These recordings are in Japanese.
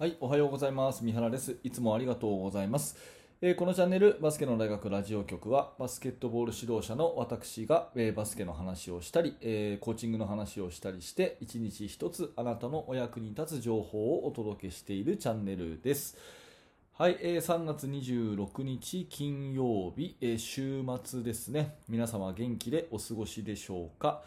はい、おはようございます。三原です。いつもありがとうございます。えーこのチャンネル、バスケの大学ラジオ局は、バスケットボール指導者の私が、えーバスケの話をしたり、えーコーチングの話をしたりして、一日一つあなたのお役に立つ情報をお届けしているチャンネルです。はい、えー3月26日金曜日、えー週末ですね。皆様元気でお過ごしでしょうか？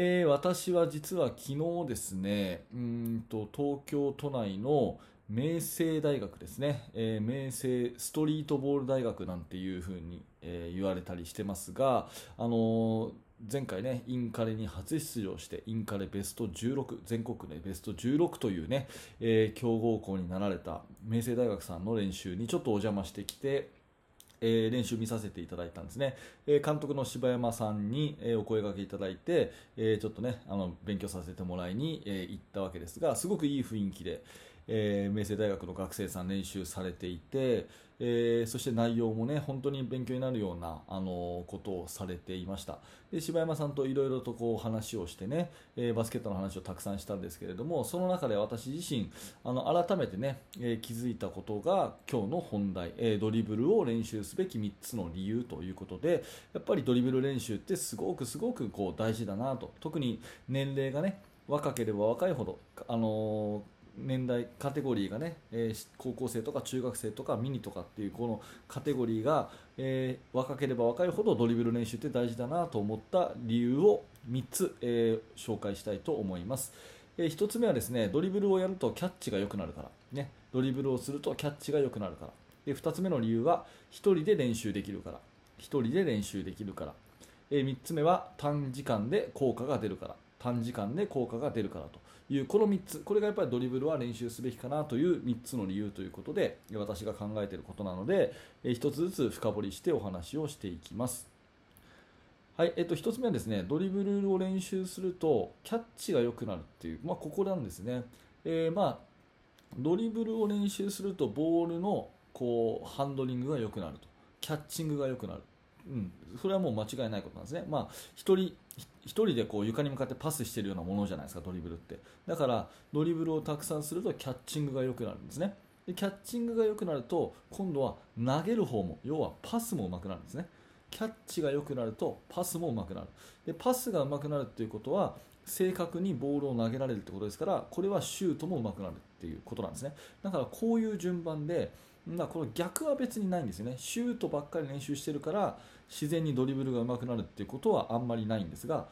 えー私は実は昨日ですね、うんと東京都内の明星大学ですね、えー明星ストリートボール大学なんていうふうに、えー言われたりしてますが、あのー前回ね、インカレに初出場して、インカレベスト16、全国でベスト16というね、えー強豪校になられた明星大学さんの練習にちょっとお邪魔してきて、えー練習見させていただいたんですね、えー監督の柴山さんに、えーお声がけいただいて、えちょっとねあの勉強させてもらいに、え行ったわけですがすごくいい雰囲気で、え明星大学の学生さん練習されていて、えーそして内容もね本当に勉強になるような、あのことをされていました。で柴山さんといろいろとこう話をしてね、えーバスケットの話をたくさんしたんですけれどもその中で私自身あの改めてね、えー気づいたことが今日の本題、えードリブルを練習すべき3つの理由ということでやっぱりドリブル練習ってすごくすごくこう大事だなと。特に年齢がね若ければ若いほど、あのー年代カテゴリーがね、えー高校生とか中学生とかミニとかっていうこのカテゴリーが、えー若ければ若いほどドリブル練習って大事だなと思った理由を3つ、えー紹介したいと思います。え1つ目はですねドリブルをやるとキャッチが良くなるから、ね、ドリブルをするとキャッチが良くなるから。で2つ目の理由は1人で練習できるから。1人で練習できるから、え3つ目は短時間で効果が出るから。短時間で効果が出るからと。いうこの3つこれがやっぱりドリブルは練習すべきかなという3つの理由ということで私が考えていることなので1つずつ深掘りしてお話をしていきます。はいえっと、1つ目はですねドリブルを練習するとキャッチが良くなるっていう、まあ、ここなんですね、えーまあ、ドリブルを練習するとボールのこうハンドリングが良くなると。キャッチングが良くなる、うん、それはもう間違いないことなんですね、まあ、一人一人でこう床に向かってパスしているようなものじゃないですかドリブルって。だからドリブルをたくさんするとキャッチングが良くなるんですね。でキャッチングが良くなると今度は投げる方も要はパスも上手くなるんですね。キャッチが良くなるとパスも上手くなる。でパスが上手くなるっていうことは正確にボールを投げられるってことですからこれはシュートも上手くなるっていうことなんですね。だからこういう順番でまあこの逆は別にないんですよね。シュートばっかり練習してるから自然にドリブルが上手くなるっていうことはあんまりないんですが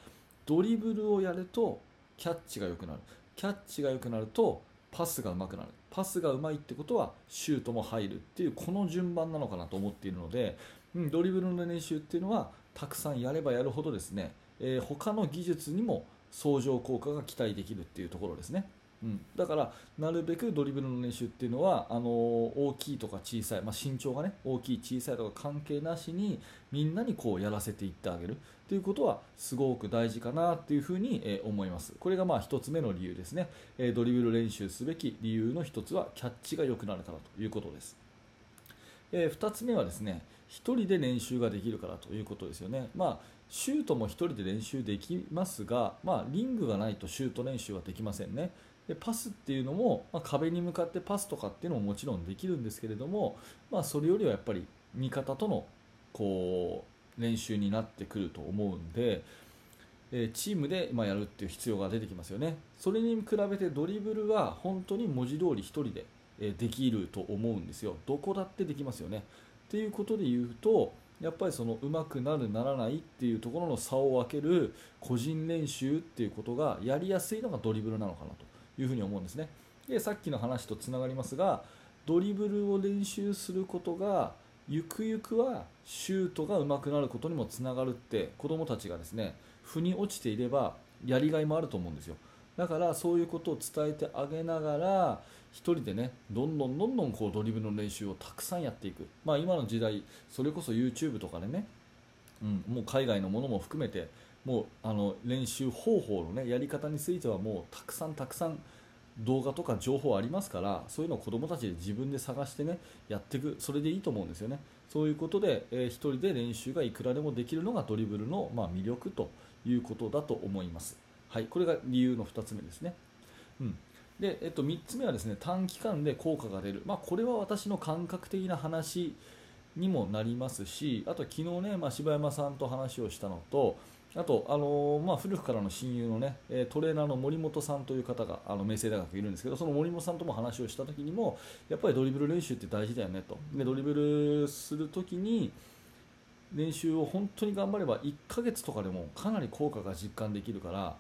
ドリブルをやるとキャッチが良くなる。キャッチが良くなるとパスが上手くなる。パスが上手いってことはシュートも入るっていうこの順番なのかなと思っているので、うん、ドリブルの練習っていうのはたくさんやればやるほどですね、えー他の技術にも相乗効果が期待できるっていうところですね。うん、だからなるべくドリブルの練習っていうのはあのー大きいとか小さい、まあ、身長がね大きい小さいとか関係なしにみんなにこうやらせていってあげる。ということはすごく大事かなっていうふうに、えー思います。これがまあ1つ目の理由ですね、えードリブル練習すべき理由の1つはキャッチが良くなるからということです。え2つ目はですね1人で練習ができるからということですよね、まあ、シュートも1人で練習できますが、まあ、リングがないとシュート練習はできませんね。でパスっていうのも、まあ、壁に向かってパスとかっていうのももちろんできるんですけれども、まあ、それよりはやっぱり味方とのこう練習になってくると思うんで、えーチームでまあやるっていう必要が出てきますよね。それに比べてドリブルは本当に文字通り1人でできると思うんですよ。どこだってできますよね。っていうことで言うとやっぱりその上手くなるならないっていうところの差を分ける個人練習っていうことがやりやすいのがドリブルなのかなと。いうふうに思うんですね。でさっきの話とつながりますがドリブルを練習することがゆくゆくはシュートが上手くなることにもつながるって子どもたちがですね腑に落ちていればやりがいもあると思うんですよ。だからそういうことを伝えてあげながら1人でねどんどんどんどんこうドリブルの練習をたくさんやっていく、まあ、今の時代それこそ YouTube とかでね、うん、もう海外のものも含めてもうあの練習方法の、ね、やり方についてはもうたくさんたくさん動画とか情報ありますからそういうのを子どもたちで自分で探してねやっていくそれでいいと思うんですよね。そういうことで、えー、1人で練習がいくらでもできるのがドリブルの、まあ、魅力ということだと思います。はいこれが理由の2つ目ですね、うん、で、えっと、3つ目はですね短期間で効果が出る、まあ、これは私の感覚的な話にもなりますしあと昨日ね、まあ、柴山さんと話をしたのとあと、あの、まあ、古くからの親友のねトレーナーの森本さんという方があの明星大学いるんですけどその森本さんとも話をした時にもやっぱりドリブル練習って大事だよねと。でドリブルする時に練習を本当に頑張れば1ヶ月とかでもかなり効果が実感できるから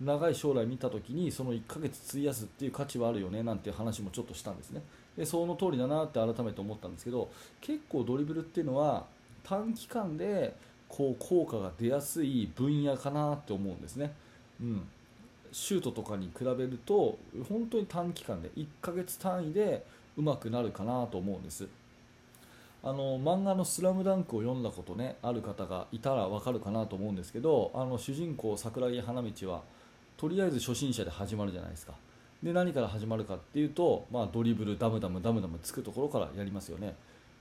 長い将来見た時にその1ヶ月費やすっていう価値はあるよねなんていう話もちょっとしたんですね。でその通りだなって改めて思ったんですけど結構ドリブルっていうのは短期間でこう効果が出やすい分野かなって思うんですね、うん、シュートとかに比べると本当に短期間で1ヶ月単位で上手くなるかなと思うんです。あの漫画の「スラムダンクを読んだことねある方がいたらわかるかなと思うんですけどあの主人公桜木花道はとりあえず初心者で始まるじゃないですか。で何から始まるかっていうと、まあ、ドリブルダムダムダムダムつくところからやりますよね。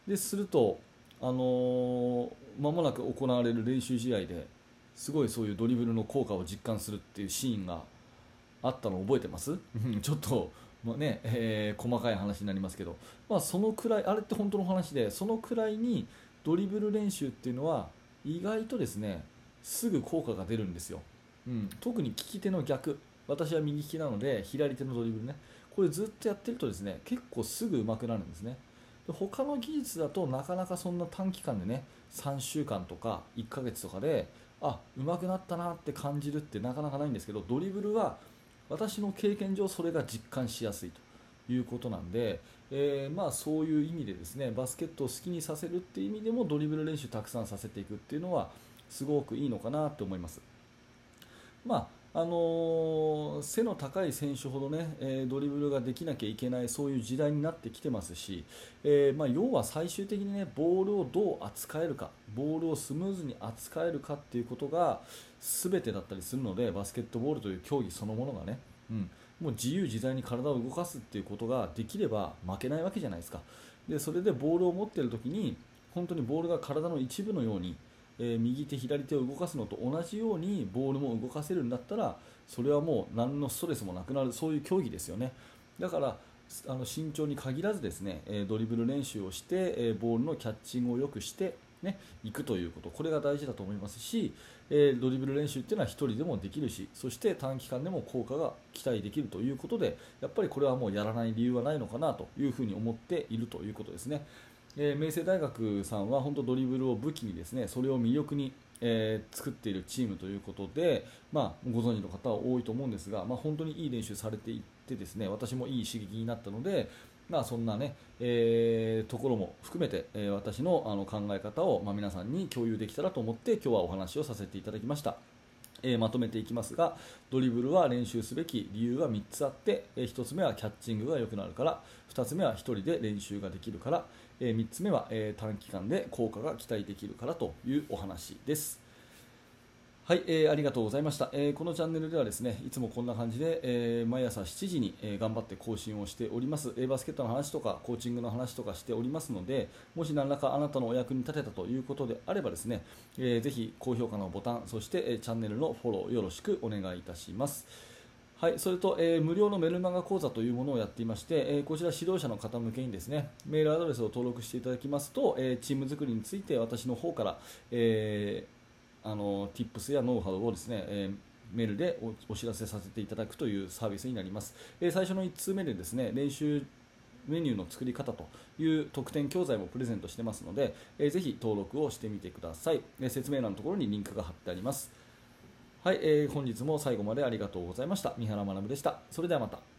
でするとあのー、間もなく行われる練習試合ですごいそういうドリブルの効果を実感するっていうシーンがあったの覚えてます？ちょっと、まあ、ねえー、細かい話になりますけど、まあ、そのくらいあれって本当の話でそのくらいにドリブル練習っていうのは意外とですねすぐ効果が出るんですよ。うん、特に利き手の逆。私は右利きなので左手のドリブルね。これずっとやってるとですね結構すぐ上手くなるんですねで他の技術だとなかなかそんな短期間でね3週間とか1ヶ月とかであ上手くなったなって感じるってなかなかないんですけどドリブルは私の経験上それが実感しやすいということなんで、えー、まあそういう意味でですねバスケットを好きにさせるっていう意味でもドリブル練習たくさんさせていくっていうのはすごくいいのかなと思います。まああの、背の高い選手ほどね、えー、ドリブルができなきゃいけないそういう時代になってきてますし、えー、まあ、要は最終的にねボールをどう扱えるかボールをスムーズに扱えるかっていうことが全てだったりするのでバスケットボールという競技そのものがね、うん、もう自由自在に体を動かすっていうことができれば負けないわけじゃないですか。でそれでボールを持っている時に本当にボールが体の一部のようにえ、右手、左手を動かすのと同じようにボールも動かせるんだったらそれはもう何のストレスもなくなるそういう競技ですよね。だからあの慎重に限らずですね、えドリブル練習をして、えボールのキャッチングを良くしてね、行くということこれが大事だと思いますし、えドリブル練習っていうのは1人でもできるしそして短期間でも効果が期待できるということでやっぱりこれはもうやらない理由はないのかなというふに思っているということですね。え、明星大学さんは本当ドリブルを武器にですねそれを魅力に、えー、作っているチームということで、まあ、ご存知の方は多いと思うんですが、まあ、本当にいい練習されていってですね私もいい刺激になったので、まあ、そんなね、えー、ところも含めて、え私のあの考え方を、まあ、皆さんに共有できたらと思って今日はお話をさせていただきました。えー、まとめていきますがドリブルは練習すべき理由が3つあって、えー、1つ目はキャッチングが良くなるから2つ目は1人で練習ができるから、え、3つ目は、え短期間で効果が期待できるからというお話です。はい、えー、ありがとうございました、えー、このチャンネルではですねいつもこんな感じで、えー、毎朝7時に、え頑張って更新をしております、えバスケットの話とかコーチングの話とかしておりますのでもし何らかあなたのお役に立てたということであればですね、えー、ぜひ高評価のボタンそして、えチャンネルのフォローよろしくお願いいたします。はい、それと、えー、無料のメルマガ講座というものをやっていまして、えー、こちら指導者の方向けにですねメールアドレスを登録していただきますと、えー、チーム作りについて私の方から、えあの Tips やノウハウをですね、えメールでお知らせさせていただくというサービスになります。え、最初の1通目でですね練習メニューの作り方という特典教材もプレゼントしてますので、えー、ぜひ登録をしてみてください、え、説明欄のところにリンクが貼ってありますはい、えー、本日も最後までありがとうございました。三原学でした。それではまた。